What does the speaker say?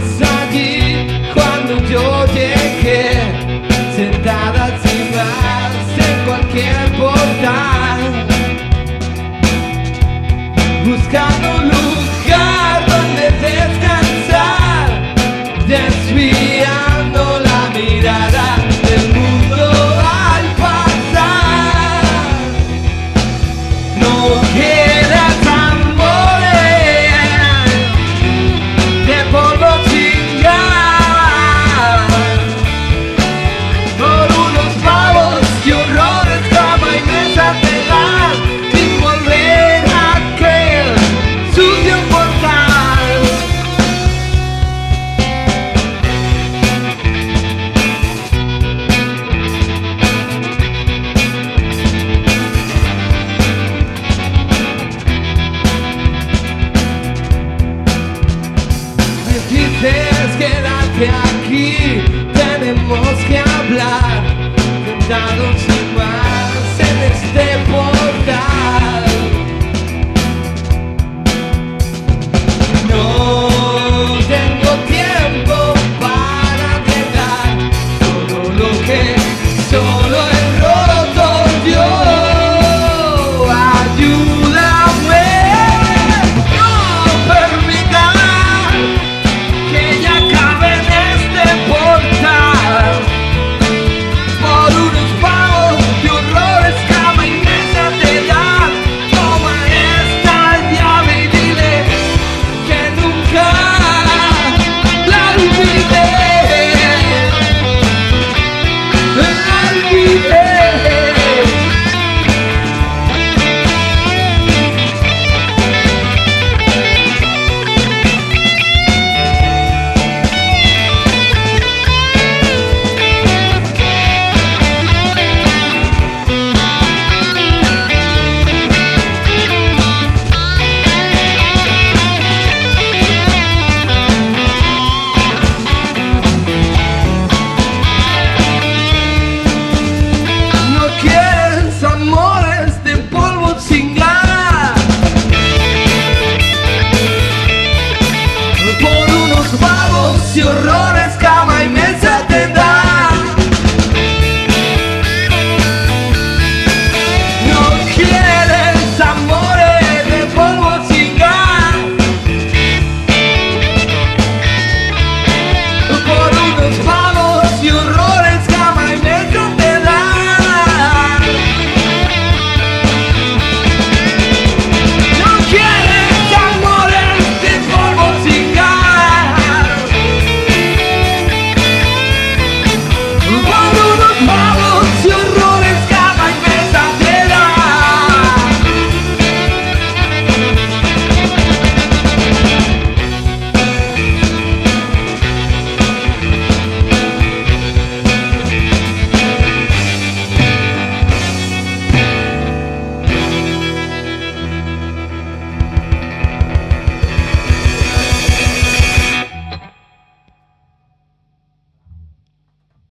was quédate aquí, tenemos que hablar, sentados